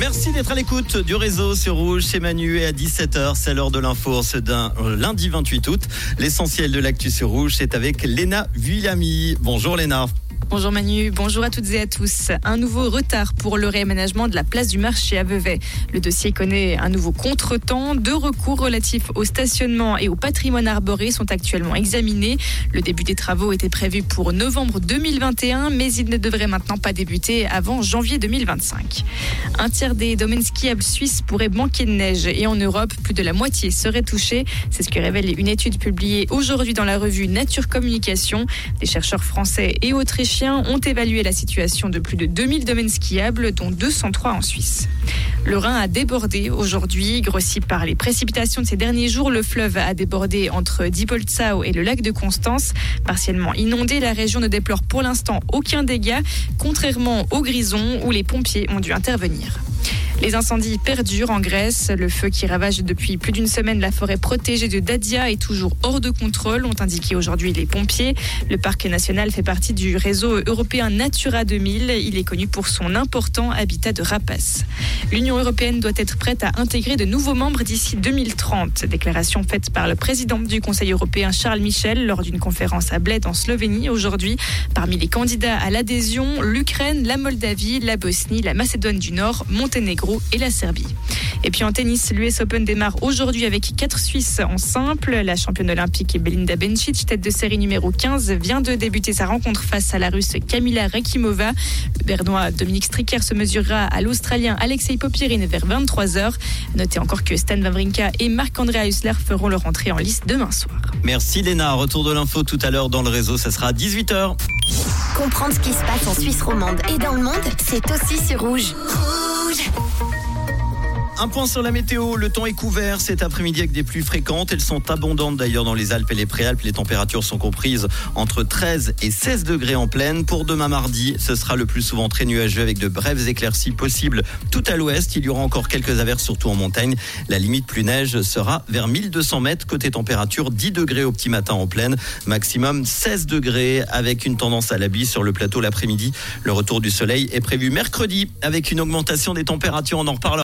Merci d'être à l'écoute du réseau sur Rouge chez Manu et à 17h, c'est l'heure de l'info c'est lundi 28 août. L'essentiel de l'actu sur Rouge, c'est avec Léna Villamy. Bonjour Léna. Bonjour Manu, bonjour à toutes et à tous. Un nouveau retard pour le réaménagement de la place du marché à Vevey. Le dossier connaît un nouveau contretemps. Deux recours relatifs au stationnement et au patrimoine arboré sont actuellement examinés. Le début des travaux était prévu pour novembre 2021, mais il ne devrait maintenant pas débuter avant janvier 2025. Un tiers des domaines skiables suisses pourraient manquer de neige et en Europe, plus de la moitié serait touchée. C'est ce que révèle une étude publiée aujourd'hui dans la revue Nature Communication. Des chercheurs français et autrichiens ont évalué la situation de plus de 2000 domaines skiables, dont 203 en Suisse. Le Rhin a débordé aujourd'hui, grossi par les précipitations de ces derniers jours. Le fleuve a débordé entre Diepolzau et le lac de Constance. Partiellement inondé, la région ne déplore pour l'instant aucun dégât, contrairement au Grison où les pompiers ont dû intervenir. Les incendies perdurent en Grèce. Le feu qui ravage depuis plus d'une semaine la forêt protégée de Dadia est toujours hors de contrôle, ont indiqué aujourd'hui les pompiers. Le parc national fait partie du réseau européen Natura 2000. Il est connu pour son important habitat de rapaces. L'Union européenne doit être prête à intégrer de nouveaux membres d'ici 2030. Déclaration faite par le président du Conseil européen Charles Michel lors d'une conférence à Bled en Slovénie aujourd'hui. Parmi les candidats à l'adhésion, l'Ukraine, la Moldavie, la Bosnie, la Macédoine du Nord, Monténégro et la Serbie. Et puis en tennis, l'US Open démarre aujourd'hui avec quatre Suisses en simple. La championne olympique Belinda Bencic, tête de série numéro 15, vient de débuter sa rencontre face à la Russe Kamila Rekimova. Le Bernois Dominique Stricker se mesurera à l'Australien Alexei Popirine vers 23h. Notez encore que Stan Wawrinka et Marc-André Hussler feront leur entrée en liste demain soir. Merci Léna. Retour de l'info tout à l'heure dans le réseau, ça sera à 18h. Comprendre ce qui se passe en Suisse romande et dans le monde, c'est aussi sur Rouge. Rouge un point sur la météo. Le temps est couvert cet après-midi avec des pluies fréquentes. Elles sont abondantes d'ailleurs dans les Alpes et les Préalpes. Les températures sont comprises entre 13 et 16 degrés en pleine. Pour demain mardi, ce sera le plus souvent très nuageux avec de brèves éclaircies possibles tout à l'ouest. Il y aura encore quelques averses, surtout en montagne. La limite plus neige sera vers 1200 mètres. Côté température, 10 degrés au petit matin en pleine. Maximum 16 degrés avec une tendance à l'habit sur le plateau l'après-midi. Le retour du soleil est prévu mercredi avec une augmentation des températures. On en reparlera.